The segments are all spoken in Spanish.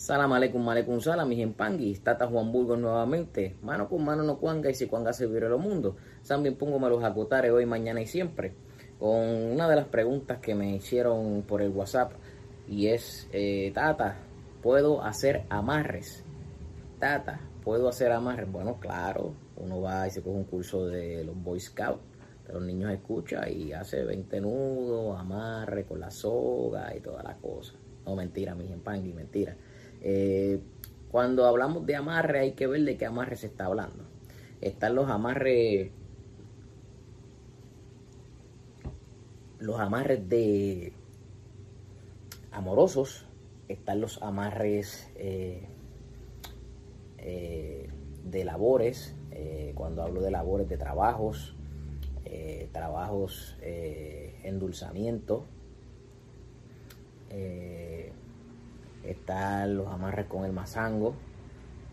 Salam aleikum, aleikum salam, mis empanguis, Tata Juan Burgos nuevamente. Mano con mano no cuanga y si cuanga se vive lo mundo. También pongo los acotares hoy, mañana y siempre. Con una de las preguntas que me hicieron por el WhatsApp y es, eh, Tata, ¿puedo hacer amarres? Tata, ¿puedo hacer amarres? Bueno, claro, uno va y se coge un curso de los Boy Scouts, los niños escucha y hace 20 nudos, amarre con la soga y toda la cosa. No, mentira, mis empanguis, mentira. Eh, cuando hablamos de amarre hay que ver de qué amarre se está hablando. Están los amarres, los amarres de amorosos, están los amarres eh, eh, de labores, cuando hablo de labores de trabajos, trabajos endulzamiento. Están los amarres con el mazango.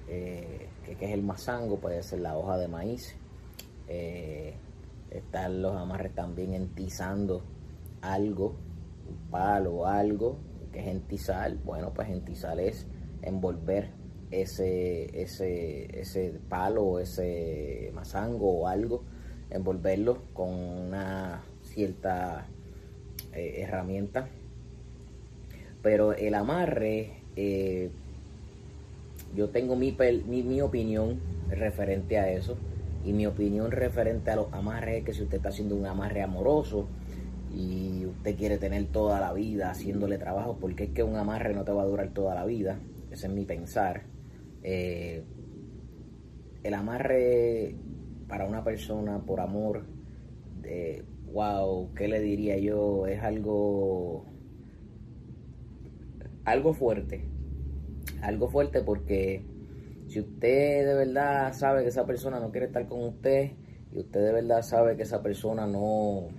Eh, ¿Qué es el mazango? Puede ser la hoja de maíz. Eh, están los amarres también entizando algo, un palo o algo. que es entizar? Bueno, pues entizar es envolver ese, ese, ese palo o ese mazango o algo, envolverlo con una cierta eh, herramienta pero el amarre, eh, yo tengo mi, mi, opinión referente a eso. Y mi opinión referente a los amarres es que si usted está haciendo un amarre amoroso y usted quiere tener toda la vida haciéndole trabajo, porque es que un amarre no te va a durar toda la vida. Ese es mi pensar. Eh, el amarre para una persona por amor, wow, ¿qué le diría yo? Es algo algo fuerte. Algo fuerte porque si usted de verdad sabe que esa persona no quiere estar con usted y usted de verdad sabe que esa persona no,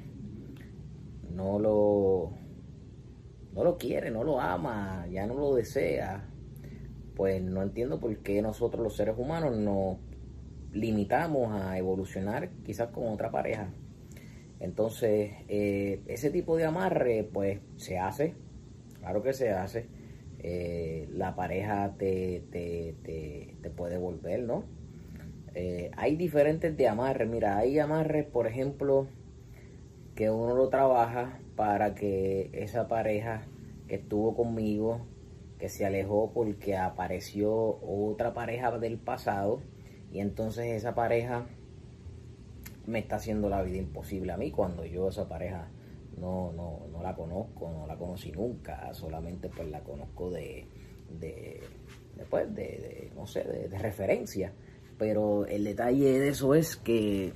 no lo, no lo quiere, no lo ama, ya no lo desea, pues no entiendo por qué nosotros los seres humanos nos limitamos a evolucionar quizás con otra pareja. Entonces, eh, ese tipo de amarre, pues se hace, claro que se hace, eh, la pareja te, te, puede volver, ¿no? Eh, hay diferentes de amarres, mira, hay amarres, por ejemplo, que uno lo trabaja para que esa pareja que estuvo conmigo, que se alejó porque apareció otra pareja del pasado, y entonces esa pareja me está haciendo la vida imposible a mí cuando yo esa pareja no, no, no la conozco, no la conocí nunca, solamente pues la conozco de, de, pues, de, no sé, de, referencia. Pero el detalle de eso es que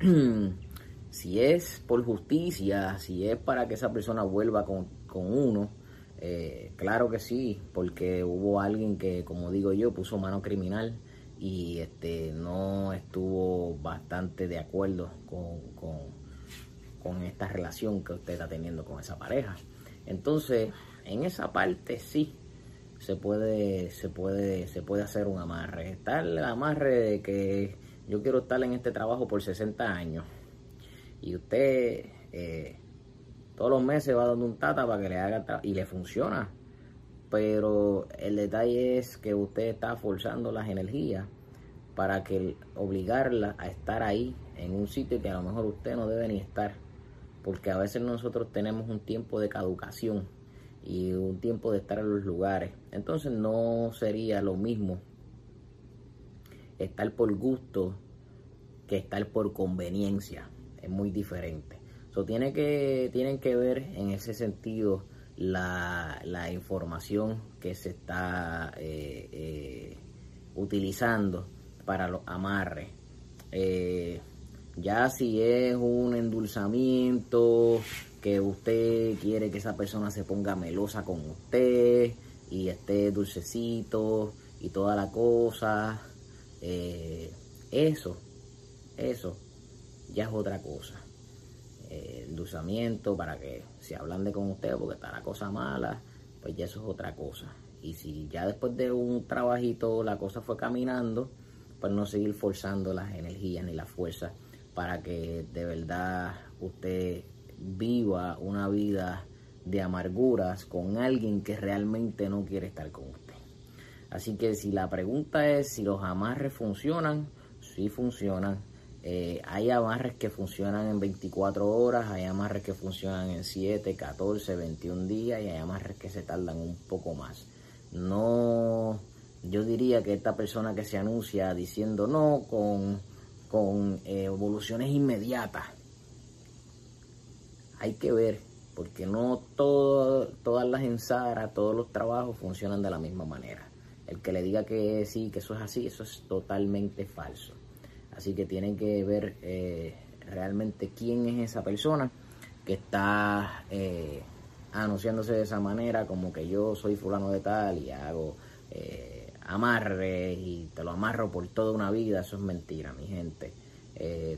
si es por justicia, si es para que esa persona vuelva con, uno, eh, claro que sí, porque hubo alguien que, como digo yo, puso mano criminal y este no estuvo bastante de acuerdo con, con con esta relación que usted está teniendo con esa pareja. Entonces, en esa parte sí se puede, se puede, se puede hacer un amarre. Está el amarre de que yo quiero estar en este trabajo por 60 años. Y usted eh, todos los meses va dando un tata para que le haga y le funciona. Pero el detalle es que usted está forzando las energías para que obligarla a estar ahí en un sitio que a lo mejor usted no debe ni estar porque a veces nosotros tenemos un tiempo de caducación y un tiempo de estar en los lugares. Entonces no sería lo mismo estar por gusto que estar por conveniencia. Es muy diferente. So, tiene que, tienen que ver en ese sentido la, información que se está eh, eh, utilizando para los amarres. Eh, ya si es un endulzamiento, que usted quiere que esa persona se ponga melosa con usted y esté dulcecito y toda la cosa, eh, eso, eso ya es otra cosa. Eh, endulzamiento para que se de con usted porque está la cosa mala, pues ya eso es otra cosa. Y si ya después de un trabajito la cosa fue caminando, pues no seguir forzando las energías ni la fuerza para que de verdad usted viva una vida de amarguras con alguien que realmente no quiere estar con usted. Así que si la pregunta es si los amarres funcionan, sí funcionan. Eh, hay amarres que funcionan en 24 horas, hay amarres que funcionan en 7, 14, 21 días y hay amarres que se tardan un poco más. No, yo diría que esta persona que se anuncia diciendo no con, con eh, evoluciones inmediatas, hay que ver, porque no todas las ensaras, todos los trabajos funcionan de la misma manera. El que le diga que sí, que eso es así, eso es totalmente falso. Así que tienen que ver eh, realmente quién es esa persona que está eh, anunciándose de esa manera, como que yo soy fulano de tal y hago eh, amarre y te lo amarro por toda una vida. Eso es mentira, mi gente.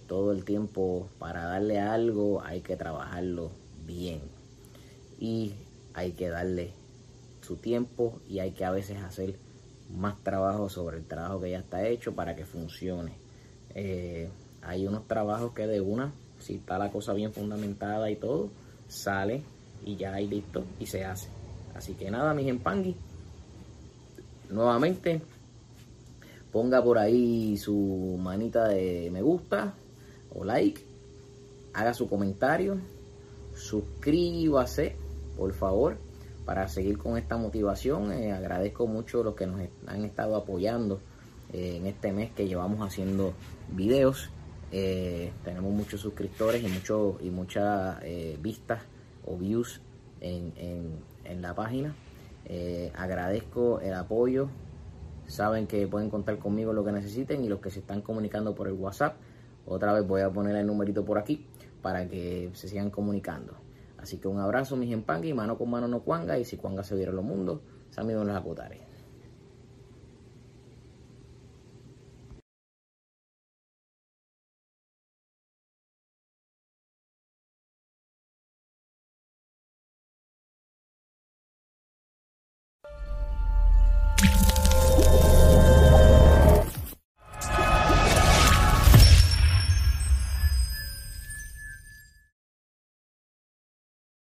todo el tiempo para darle algo hay que trabajarlo bien y hay que darle su tiempo y hay que a veces hacer más trabajo sobre el trabajo que ya está hecho para que funcione. Eh, hay unos trabajos que de una, si está la cosa bien fundamentada y todo, sale y ya hay listo y se hace. Así que nada, mis empangui. Nuevamente, ponga por ahí su manita de me gusta o like. Haga su comentario. Suscríbase, por favor para seguir con esta motivación. Eh, agradezco mucho a los que nos han estado apoyando eh, en este mes que llevamos haciendo videos. Eh, tenemos muchos suscriptores y, mucho, y muchas vistas o views en, en la página. Agradezco el apoyo. Saben que pueden contar conmigo lo que necesiten y los que se están comunicando por el WhatsApp. Otra vez voy a poner el numerito por aquí para que se sigan comunicando. Así que un abrazo, mis empangui, mano con mano no cuanga, y si cuanga se viera los mundos, se en los acotares.